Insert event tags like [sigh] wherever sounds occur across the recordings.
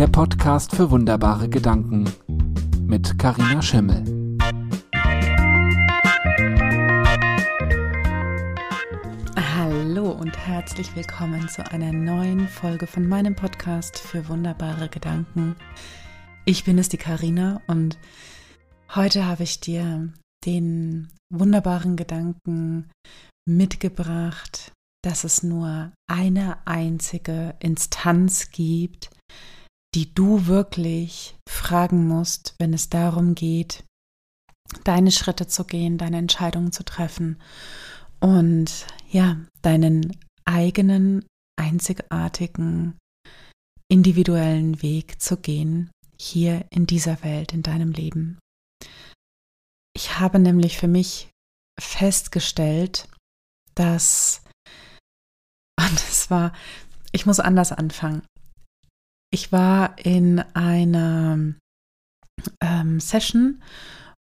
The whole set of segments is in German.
der Podcast für wunderbare Gedanken mit Karina Schimmel. Hallo und herzlich willkommen zu einer neuen Folge von meinem Podcast für wunderbare Gedanken. Ich bin es, die Karina, und heute habe ich dir den wunderbaren Gedanken mitgebracht, dass es nur eine einzige Instanz gibt, die du wirklich fragen musst, wenn es darum geht, deine Schritte zu gehen, deine Entscheidungen zu treffen und ja, deinen eigenen, einzigartigen, individuellen Weg zu gehen, hier in dieser Welt, in deinem Leben. Ich habe nämlich für mich festgestellt, dass, [laughs] und es war, ich muss anders anfangen. Ich war in einer ähm, Session,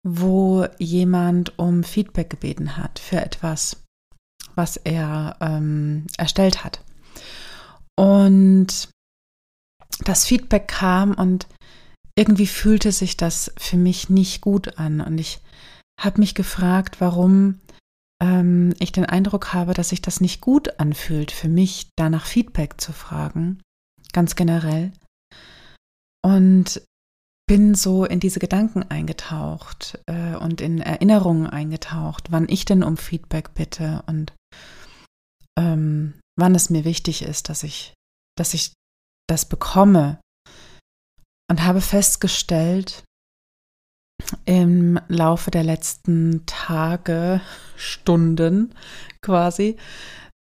wo jemand um Feedback gebeten hat für etwas, was er ähm, erstellt hat. Und das Feedback kam und irgendwie fühlte sich das für mich nicht gut an. Und ich habe mich gefragt, warum ähm, ich den Eindruck habe, dass sich das nicht gut anfühlt, für mich danach Feedback zu fragen, ganz generell. Und bin so in diese Gedanken eingetaucht äh, und in Erinnerungen eingetaucht, wann ich denn um Feedback bitte und ähm, wann es mir wichtig ist, dass ich, dass ich das bekomme. Und habe festgestellt, im Laufe der letzten Tage, Stunden quasi,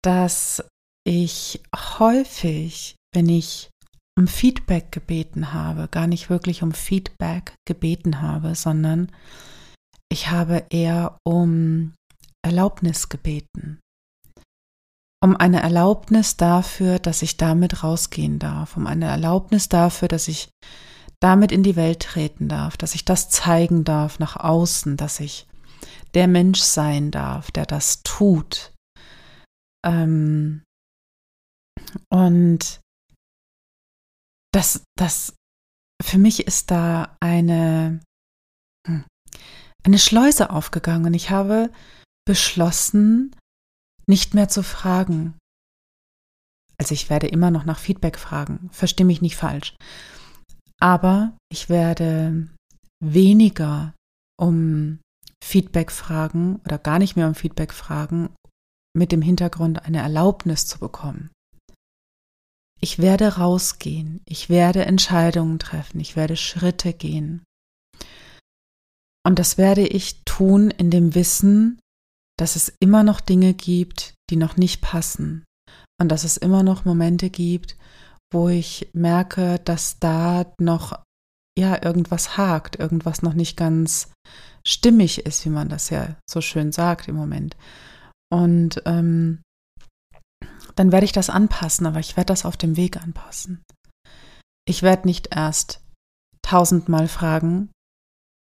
dass ich häufig, wenn ich um Feedback gebeten habe, gar nicht wirklich um Feedback gebeten habe, sondern ich habe eher um Erlaubnis gebeten. Um eine Erlaubnis dafür, dass ich damit rausgehen darf, um eine Erlaubnis dafür, dass ich damit in die Welt treten darf, dass ich das zeigen darf nach außen, dass ich der Mensch sein darf, der das tut. Ähm, und das, das, für mich ist da eine, hm, eine Schleuse aufgegangen. Ich habe beschlossen, nicht mehr zu fragen. Also ich werde immer noch nach Feedback fragen, verstehe mich nicht falsch. Aber ich werde weniger um Feedback fragen oder gar nicht mehr um Feedback fragen, mit dem Hintergrund eine Erlaubnis zu bekommen. Ich werde rausgehen, ich werde Entscheidungen treffen, ich werde Schritte gehen. Und das werde ich tun in dem Wissen, dass es immer noch Dinge gibt, die noch nicht passen und dass es immer noch Momente gibt, wo ich merke, dass da noch ja irgendwas hakt, irgendwas noch nicht ganz stimmig ist, wie man das ja so schön sagt im Moment. Und ähm, dann werde ich das anpassen, aber ich werde das auf dem Weg anpassen. Ich werde nicht erst tausendmal fragen,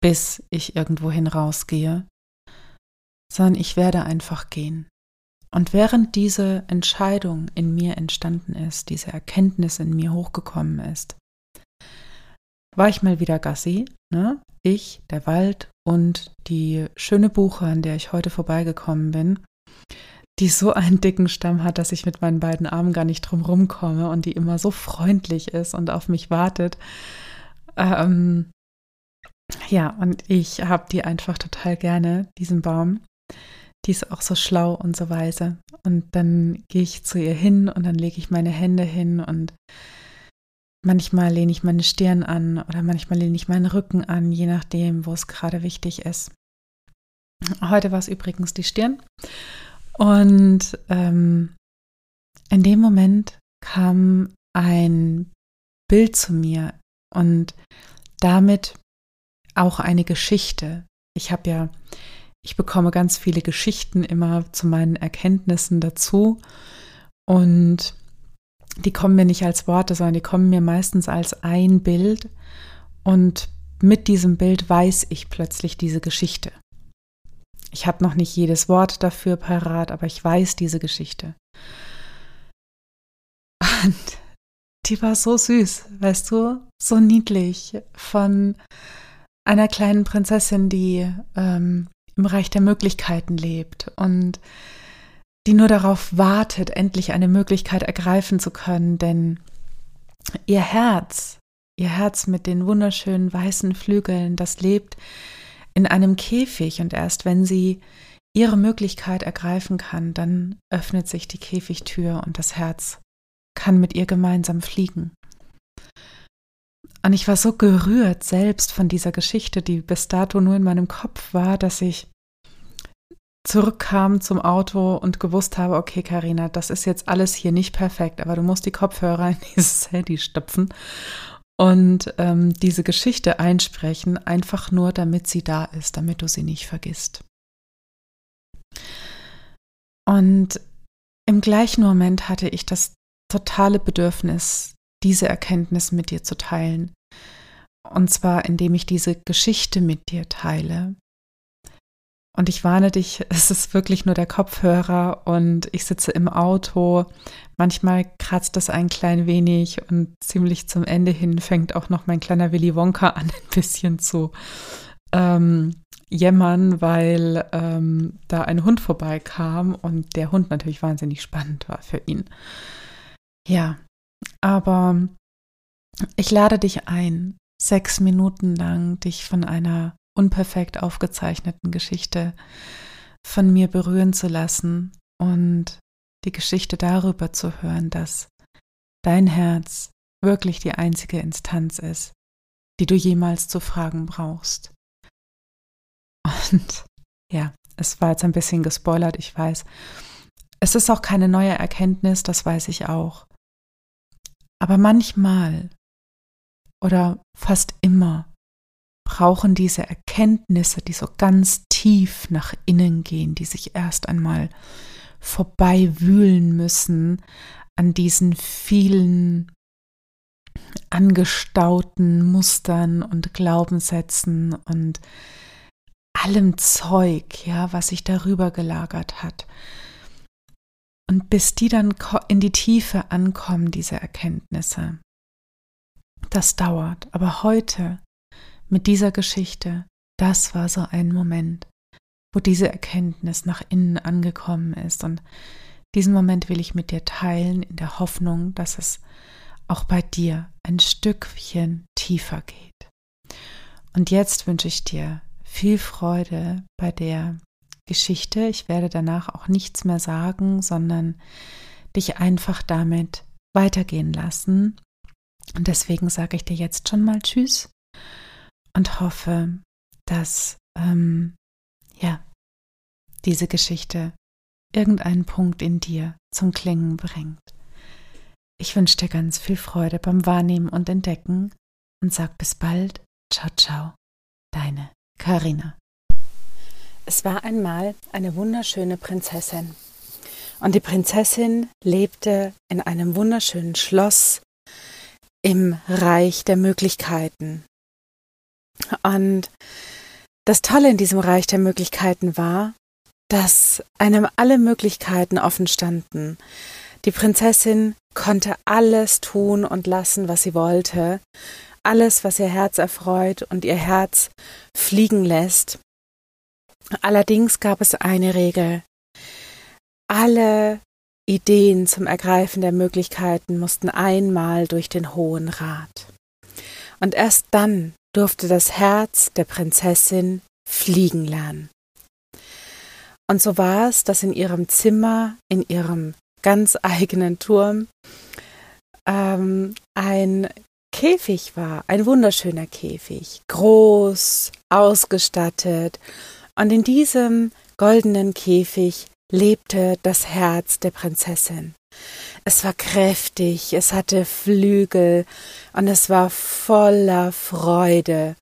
bis ich irgendwohin rausgehe, sondern ich werde einfach gehen. Und während diese Entscheidung in mir entstanden ist, diese Erkenntnis in mir hochgekommen ist, war ich mal wieder Gassi, ne? ich, der Wald und die schöne Buche, an der ich heute vorbeigekommen bin, die so einen dicken Stamm hat, dass ich mit meinen beiden Armen gar nicht drum komme und die immer so freundlich ist und auf mich wartet. Ähm, ja, und ich habe die einfach total gerne, diesen Baum die ist auch so schlau und so weise. Und dann gehe ich zu ihr hin und dann lege ich meine Hände hin und manchmal lehne ich meine Stirn an oder manchmal lehne ich meinen Rücken an, je nachdem, wo es gerade wichtig ist. Heute war es übrigens die Stirn. Und ähm, in dem Moment kam ein Bild zu mir und damit auch eine Geschichte. Ich habe ja ich bekomme ganz viele Geschichten immer zu meinen Erkenntnissen dazu und die kommen mir nicht als Worte, sondern die kommen mir meistens als ein Bild und mit diesem Bild weiß ich plötzlich diese Geschichte. Ich habe noch nicht jedes Wort dafür parat, aber ich weiß diese Geschichte. Und die war so süß, weißt du, so niedlich von einer kleinen Prinzessin, die ähm, im Reich der Möglichkeiten lebt und die nur darauf wartet, endlich eine Möglichkeit ergreifen zu können, denn ihr Herz, ihr Herz mit den wunderschönen weißen Flügeln, das lebt in einem Käfig und erst wenn sie ihre Möglichkeit ergreifen kann, dann öffnet sich die Käfigtür und das Herz kann mit ihr gemeinsam fliegen. Und ich war so gerührt selbst von dieser Geschichte, die bis dato nur in meinem Kopf war, dass ich zurückkam zum Auto und gewusst habe, okay, Karina, das ist jetzt alles hier nicht perfekt, aber du musst die Kopfhörer in dieses Handy stopfen und ähm, diese Geschichte einsprechen, einfach nur, damit sie da ist, damit du sie nicht vergisst. Und im gleichen Moment hatte ich das totale Bedürfnis, diese Erkenntnis mit dir zu teilen. Und zwar, indem ich diese Geschichte mit dir teile. Und ich warne dich, [laughs] es ist wirklich nur der Kopfhörer und ich sitze im Auto. Manchmal kratzt es ein klein wenig und ziemlich zum Ende hin fängt auch noch mein kleiner Willy Wonka an, [laughs] ein bisschen zu ähm, jämmern, weil ähm, da ein Hund vorbeikam und der Hund natürlich wahnsinnig spannend war für ihn. Ja, aber ich lade dich ein, sechs Minuten lang dich von einer unperfekt aufgezeichneten Geschichte von mir berühren zu lassen und die Geschichte darüber zu hören, dass dein Herz wirklich die einzige Instanz ist, die du jemals zu fragen brauchst. Und ja, es war jetzt ein bisschen gespoilert, ich weiß. Es ist auch keine neue Erkenntnis, das weiß ich auch. Aber manchmal oder fast immer brauchen diese Erkenntnisse, die so ganz tief nach innen gehen, die sich erst einmal vorbei wühlen müssen an diesen vielen angestauten Mustern und Glaubenssätzen und allem Zeug, ja, was sich darüber gelagert hat. Und bis die dann in die Tiefe ankommen, diese Erkenntnisse, das dauert. Aber heute mit dieser Geschichte, das war so ein Moment, wo diese Erkenntnis nach innen angekommen ist. Und diesen Moment will ich mit dir teilen, in der Hoffnung, dass es auch bei dir ein Stückchen tiefer geht. Und jetzt wünsche ich dir viel Freude bei der Geschichte. Ich werde danach auch nichts mehr sagen, sondern dich einfach damit weitergehen lassen. Und deswegen sage ich dir jetzt schon mal Tschüss und hoffe, dass ähm, ja diese Geschichte irgendeinen Punkt in dir zum Klingen bringt. Ich wünsche dir ganz viel Freude beim Wahrnehmen und Entdecken und sag bis bald. Ciao, ciao. Deine Karina. Es war einmal eine wunderschöne Prinzessin. Und die Prinzessin lebte in einem wunderschönen Schloss im Reich der Möglichkeiten. Und das Tolle in diesem Reich der Möglichkeiten war, dass einem alle Möglichkeiten offen standen. Die Prinzessin konnte alles tun und lassen, was sie wollte, alles, was ihr Herz erfreut und ihr Herz fliegen lässt. Allerdings gab es eine Regel. Alle Ideen zum Ergreifen der Möglichkeiten mussten einmal durch den Hohen Rat. Und erst dann durfte das Herz der Prinzessin fliegen lernen. Und so war es, dass in ihrem Zimmer, in ihrem ganz [laughs] eigenen Turm, ähm, ein Käfig war, ein wunderschöner Käfig, groß, ausgestattet und in diesem goldenen Käfig lebte das Herz der Prinzessin. Es war kräftig, es hatte Flügel und es war voller Freude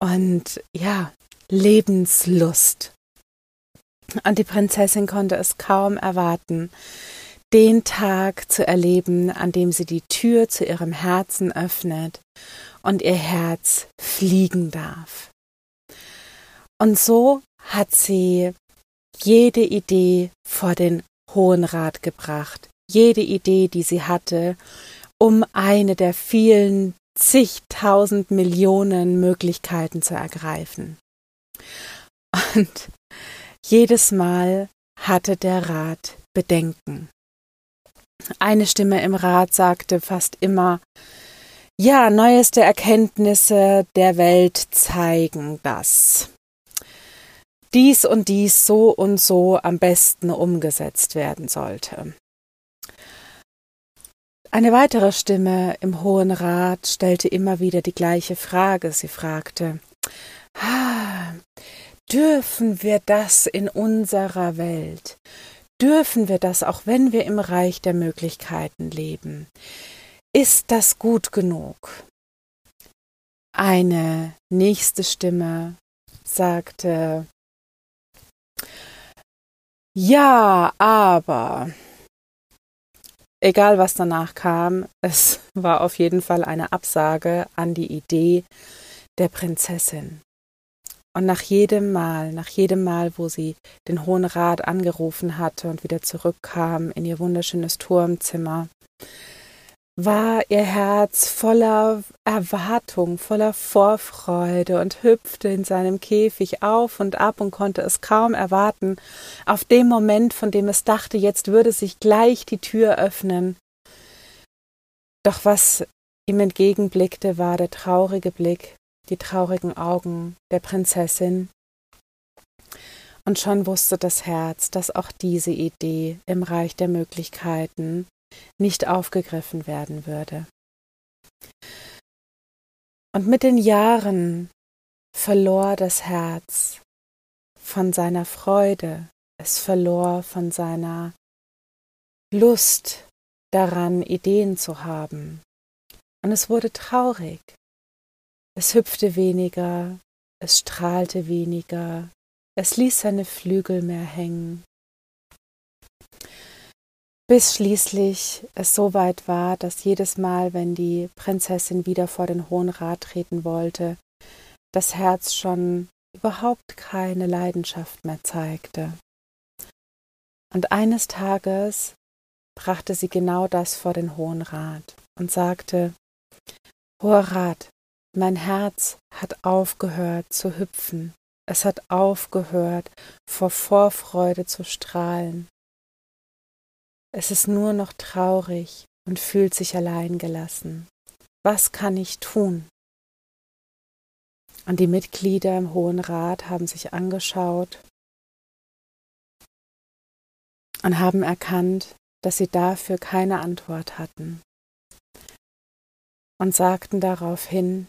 und ja, Lebenslust. Und die Prinzessin konnte es kaum erwarten, den Tag zu erleben, an dem sie die Tür zu ihrem Herzen öffnet und ihr Herz fliegen darf. Und so hat sie jede Idee vor den Hohen Rat gebracht, jede Idee, die sie hatte, um eine der vielen zigtausend Millionen Möglichkeiten zu ergreifen. Und jedes Mal hatte der Rat Bedenken. Eine Stimme im Rat sagte fast immer, ja, neueste Erkenntnisse der Welt zeigen das. Dies und dies so und so am besten umgesetzt werden sollte. Eine weitere Stimme im Hohen Rat stellte immer wieder die gleiche Frage. Sie fragte, ah, dürfen wir das in unserer Welt? Dürfen wir das, auch wenn wir im Reich der Möglichkeiten leben? Ist das gut genug? Eine nächste Stimme sagte, ja, aber egal was danach kam, es war auf jeden Fall eine Absage an die Idee der Prinzessin. Und nach jedem Mal, nach jedem Mal, wo sie den Hohen Rat angerufen hatte und wieder zurückkam in ihr wunderschönes Turmzimmer, war ihr Herz voller Erwartung, voller Vorfreude und hüpfte in seinem Käfig auf und ab und konnte es kaum erwarten, auf dem Moment, von dem es dachte, jetzt würde sich gleich die Tür öffnen. Doch was ihm entgegenblickte, war der traurige Blick, die traurigen Augen der Prinzessin. Und schon wusste das Herz, dass auch diese Idee im Reich der Möglichkeiten nicht aufgegriffen werden würde. Und mit den Jahren verlor das Herz von seiner Freude, es verlor von seiner Lust daran, Ideen zu haben. Und es wurde traurig. Es hüpfte weniger, es strahlte weniger, es ließ seine Flügel mehr hängen bis schließlich es so weit war, dass jedes Mal, wenn die Prinzessin wieder vor den Hohen Rat treten wollte, das Herz schon überhaupt keine Leidenschaft mehr zeigte. Und eines Tages brachte sie genau das vor den Hohen Rat und sagte Hoher Rat, mein Herz hat aufgehört zu hüpfen, es hat aufgehört vor Vorfreude zu strahlen, es ist nur noch traurig und fühlt sich allein gelassen. Was kann ich tun? Und die Mitglieder im Hohen Rat haben sich angeschaut und haben erkannt, dass sie dafür keine Antwort hatten und sagten daraufhin,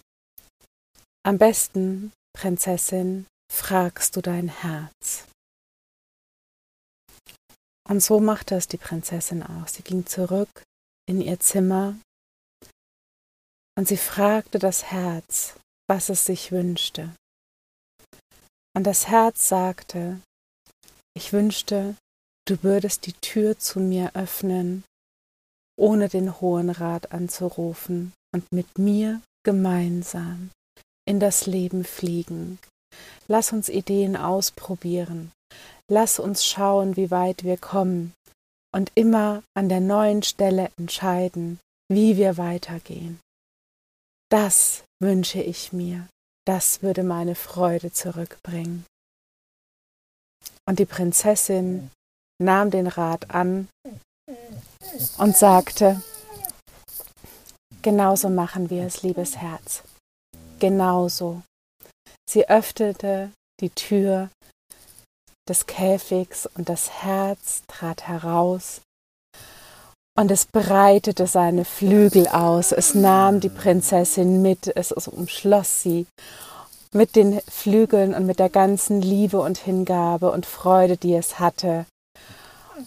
am besten, Prinzessin, fragst du dein Herz. Und so machte es die Prinzessin auch. Sie ging zurück in ihr Zimmer und sie fragte das Herz, was es sich wünschte. Und das Herz sagte, ich wünschte, du würdest die Tür zu mir öffnen, ohne den Hohen Rat anzurufen und mit mir gemeinsam in das Leben fliegen. Lass uns Ideen ausprobieren. Lass uns schauen, wie weit wir kommen und immer an der neuen Stelle entscheiden, wie wir weitergehen. Das wünsche ich mir, das würde meine Freude zurückbringen. Und die Prinzessin nahm den Rat an und sagte, genauso machen wir es, liebes Herz, genauso. Sie öffnete die Tür des Käfigs und das Herz trat heraus und es breitete seine Flügel aus, es nahm die Prinzessin mit, es umschloss sie mit den Flügeln und mit der ganzen Liebe und Hingabe und Freude, die es hatte.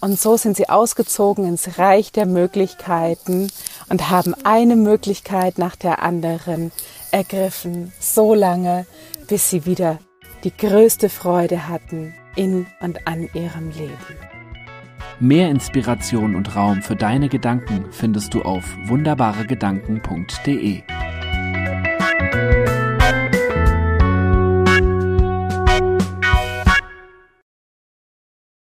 Und so sind sie ausgezogen ins Reich der Möglichkeiten und haben eine Möglichkeit nach der anderen ergriffen, so lange, bis sie wieder die größte Freude hatten in und an ihrem Leben. Mehr Inspiration und Raum für deine Gedanken findest du auf wunderbaregedanken.de.